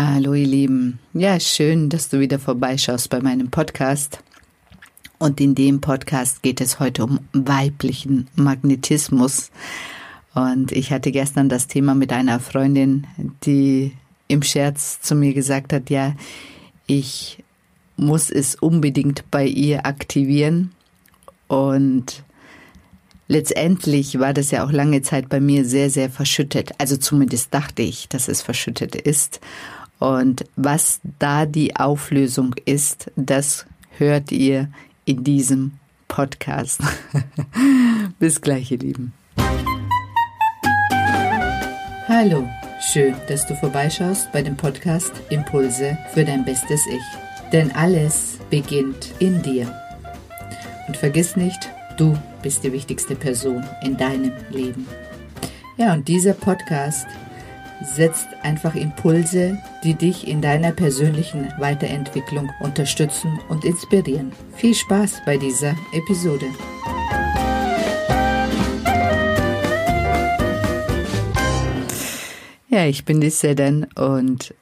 Hallo ihr Lieben. Ja, schön, dass du wieder vorbeischaust bei meinem Podcast. Und in dem Podcast geht es heute um weiblichen Magnetismus. Und ich hatte gestern das Thema mit einer Freundin, die im Scherz zu mir gesagt hat, ja, ich muss es unbedingt bei ihr aktivieren. Und letztendlich war das ja auch lange Zeit bei mir sehr, sehr verschüttet. Also zumindest dachte ich, dass es verschüttet ist. Und was da die Auflösung ist, das hört ihr in diesem Podcast. Bis gleich, ihr Lieben. Hallo, schön, dass du vorbeischaust bei dem Podcast Impulse für dein bestes Ich. Denn alles beginnt in dir. Und vergiss nicht, du bist die wichtigste Person in deinem Leben. Ja, und dieser Podcast setzt einfach Impulse, die dich in deiner persönlichen Weiterentwicklung unterstützen und inspirieren. Viel Spaß bei dieser Episode. Ja, ich bin die Sedan und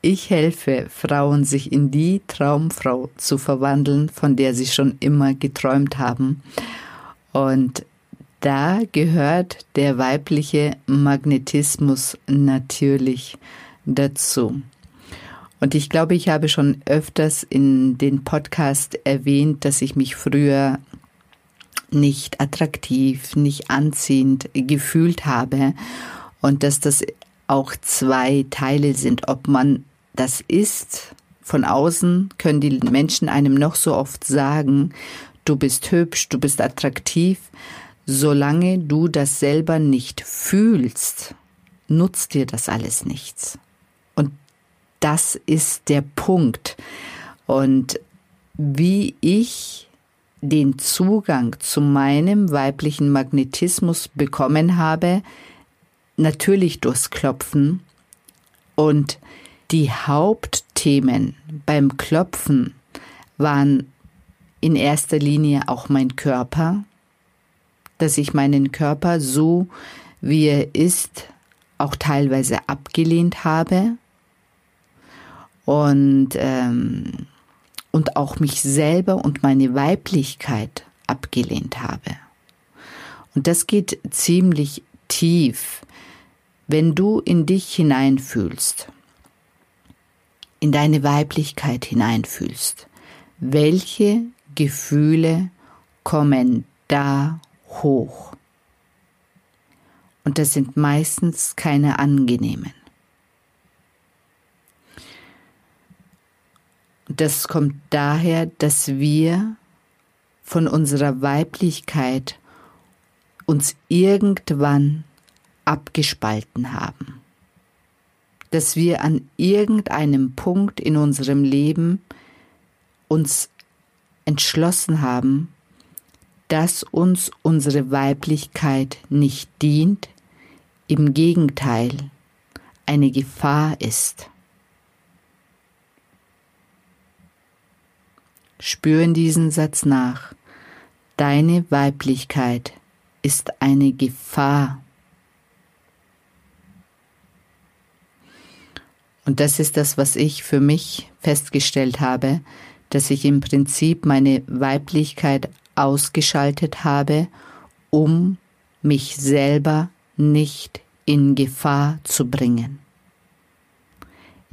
ich helfe Frauen, sich in die Traumfrau zu verwandeln, von der sie schon immer geträumt haben. Und da gehört der weibliche Magnetismus natürlich dazu. Und ich glaube, ich habe schon öfters in den Podcast erwähnt, dass ich mich früher nicht attraktiv, nicht anziehend gefühlt habe und dass das auch zwei Teile sind. Ob man das ist, von außen können die Menschen einem noch so oft sagen, du bist hübsch, du bist attraktiv, solange du das selber nicht fühlst, nutzt dir das alles nichts. Und das ist der Punkt. Und wie ich den Zugang zu meinem weiblichen Magnetismus bekommen habe, natürlich durchs Klopfen. Und die Hauptthemen beim Klopfen waren in erster Linie auch mein Körper, dass ich meinen Körper so, wie er ist, auch teilweise abgelehnt habe und, ähm, und auch mich selber und meine Weiblichkeit abgelehnt habe. Und das geht ziemlich tief, wenn du in dich hineinfühlst, in deine Weiblichkeit hineinfühlst. Welche Gefühle kommen da hoch. Und das sind meistens keine angenehmen. Das kommt daher, dass wir von unserer Weiblichkeit uns irgendwann abgespalten haben. Dass wir an irgendeinem Punkt in unserem Leben uns entschlossen haben, dass uns unsere Weiblichkeit nicht dient, im Gegenteil eine Gefahr ist. Spüren diesen Satz nach. Deine Weiblichkeit ist eine Gefahr. Und das ist das, was ich für mich festgestellt habe, dass ich im Prinzip meine Weiblichkeit ausgeschaltet habe, um mich selber nicht in Gefahr zu bringen.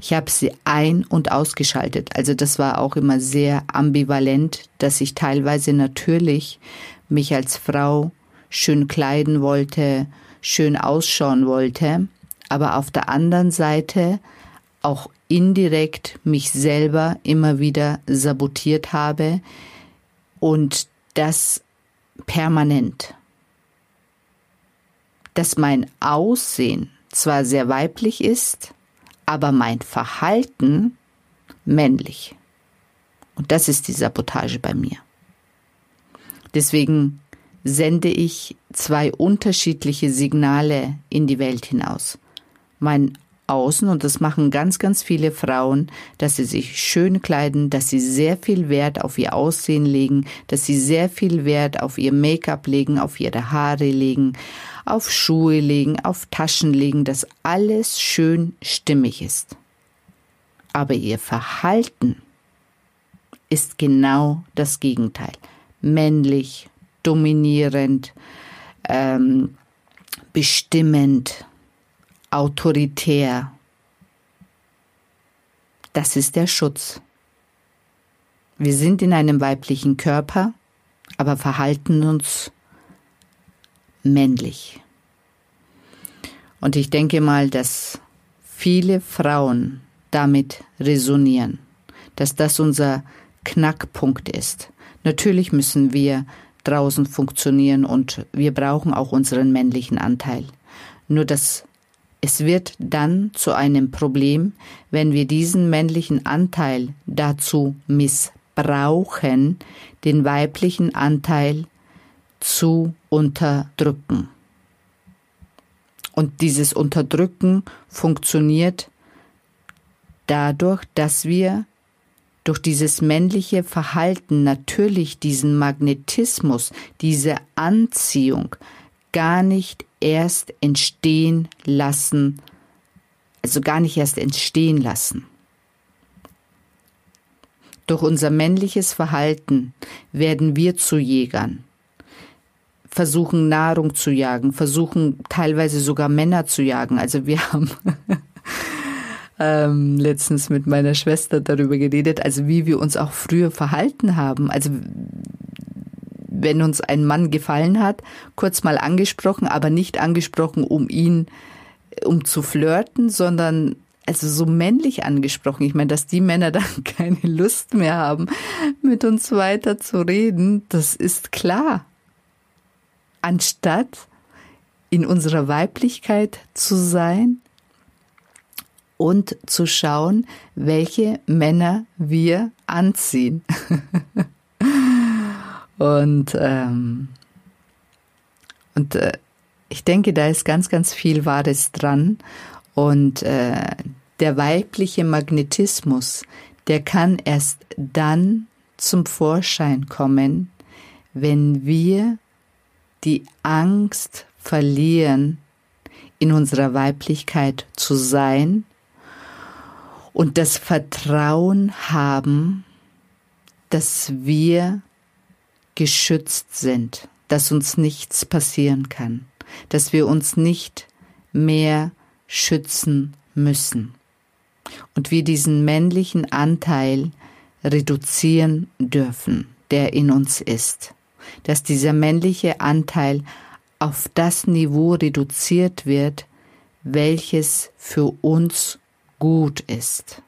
Ich habe sie ein- und ausgeschaltet. Also das war auch immer sehr ambivalent, dass ich teilweise natürlich mich als Frau schön kleiden wollte, schön ausschauen wollte, aber auf der anderen Seite auch indirekt mich selber immer wieder sabotiert habe und das permanent. Dass mein Aussehen zwar sehr weiblich ist, aber mein Verhalten männlich. Und das ist die Sabotage bei mir. Deswegen sende ich zwei unterschiedliche Signale in die Welt hinaus. Mein außen, und das machen ganz, ganz viele Frauen, dass sie sich schön kleiden, dass sie sehr viel Wert auf ihr Aussehen legen, dass sie sehr viel Wert auf ihr Make-up legen, auf ihre Haare legen, auf Schuhe legen, auf Taschen legen, dass alles schön stimmig ist. aber ihr Verhalten ist genau das Gegenteil. Männlich, dominierend, ähm, bestimmend, autoritär. Das ist der Schutz. Wir sind in einem weiblichen Körper, aber verhalten uns männlich. Und ich denke mal, dass viele Frauen damit resonieren, dass das unser Knackpunkt ist. Natürlich müssen wir draußen funktionieren und wir brauchen auch unseren männlichen Anteil. Nur dass es wird dann zu einem Problem, wenn wir diesen männlichen Anteil dazu missbrauchen, den weiblichen Anteil zu unterdrücken. Und dieses Unterdrücken funktioniert dadurch, dass wir durch dieses männliche Verhalten natürlich diesen Magnetismus, diese Anziehung gar nicht erst entstehen lassen, also gar nicht erst entstehen lassen. Durch unser männliches Verhalten werden wir zu Jägern, versuchen Nahrung zu jagen, versuchen teilweise sogar Männer zu jagen. Also wir haben ähm, letztens mit meiner Schwester darüber geredet, also wie wir uns auch früher verhalten haben. Also wenn uns ein Mann gefallen hat, kurz mal angesprochen, aber nicht angesprochen, um ihn, um zu flirten, sondern also so männlich angesprochen. Ich meine, dass die Männer dann keine Lust mehr haben, mit uns weiter zu reden, das ist klar. Anstatt in unserer Weiblichkeit zu sein und zu schauen, welche Männer wir anziehen. und ähm, und äh, ich denke, da ist ganz, ganz viel Wahres dran. Und äh, der weibliche Magnetismus, der kann erst dann zum Vorschein kommen, wenn wir die Angst verlieren, in unserer Weiblichkeit zu sein und das Vertrauen haben, dass wir geschützt sind, dass uns nichts passieren kann, dass wir uns nicht mehr schützen müssen und wir diesen männlichen Anteil reduzieren dürfen, der in uns ist, dass dieser männliche Anteil auf das Niveau reduziert wird, welches für uns gut ist,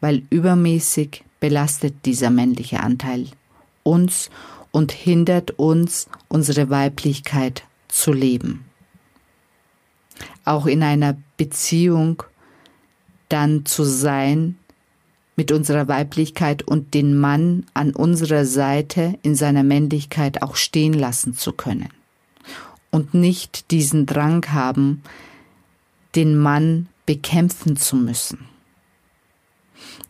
weil übermäßig belastet dieser männliche Anteil uns und hindert uns, unsere Weiblichkeit zu leben. Auch in einer Beziehung dann zu sein mit unserer Weiblichkeit und den Mann an unserer Seite in seiner Männlichkeit auch stehen lassen zu können. Und nicht diesen Drang haben, den Mann bekämpfen zu müssen.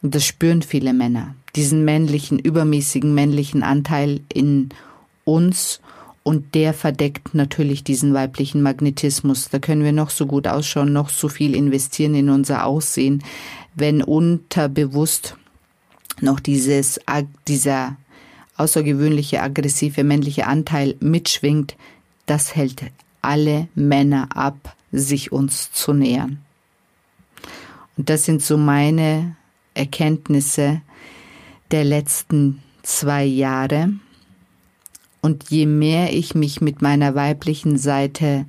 Und das spüren viele Männer, diesen männlichen, übermäßigen männlichen Anteil in uns und der verdeckt natürlich diesen weiblichen Magnetismus. Da können wir noch so gut ausschauen, noch so viel investieren in unser Aussehen, wenn unterbewusst noch dieses, dieser außergewöhnliche, aggressive männliche Anteil mitschwingt, das hält alle Männer ab, sich uns zu nähern. Und das sind so meine Erkenntnisse der letzten zwei Jahre. Und je mehr ich mich mit meiner weiblichen Seite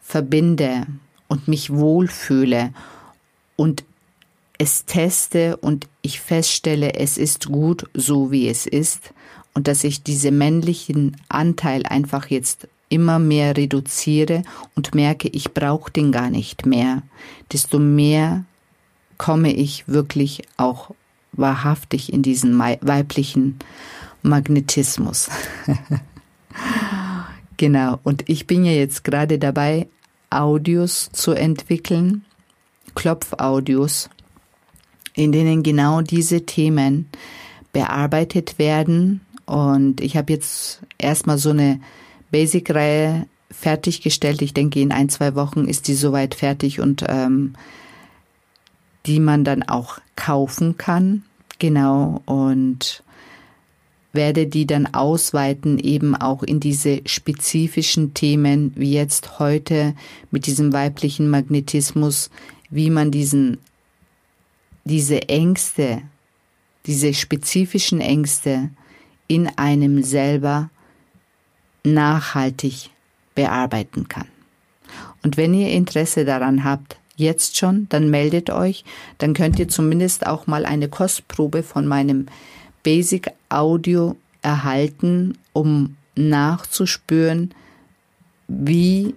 verbinde und mich wohlfühle und es teste und ich feststelle, es ist gut so wie es ist und dass ich diese männlichen Anteil einfach jetzt immer mehr reduziere und merke, ich brauche den gar nicht mehr, desto mehr komme ich wirklich auch wahrhaftig in diesen weiblichen Magnetismus. genau, und ich bin ja jetzt gerade dabei, Audios zu entwickeln, Klopfaudios, in denen genau diese Themen bearbeitet werden. Und ich habe jetzt erstmal so eine Basic-Reihe fertiggestellt. Ich denke, in ein, zwei Wochen ist die soweit fertig und ähm, die man dann auch kaufen kann. Genau. Und werde die dann ausweiten eben auch in diese spezifischen Themen, wie jetzt heute mit diesem weiblichen Magnetismus, wie man diesen, diese Ängste, diese spezifischen Ängste in einem selber nachhaltig bearbeiten kann. Und wenn ihr Interesse daran habt, jetzt schon, dann meldet euch, dann könnt ihr zumindest auch mal eine Kostprobe von meinem Basic Audio erhalten, um nachzuspüren, wie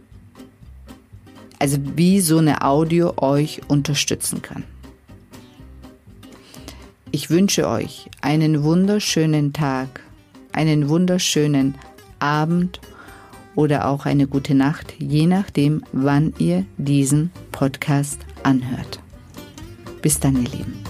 also wie so eine Audio euch unterstützen kann. Ich wünsche euch einen wunderschönen Tag, einen wunderschönen Abend oder auch eine gute Nacht, je nachdem, wann ihr diesen Podcast anhört. Bis dann, ihr Lieben.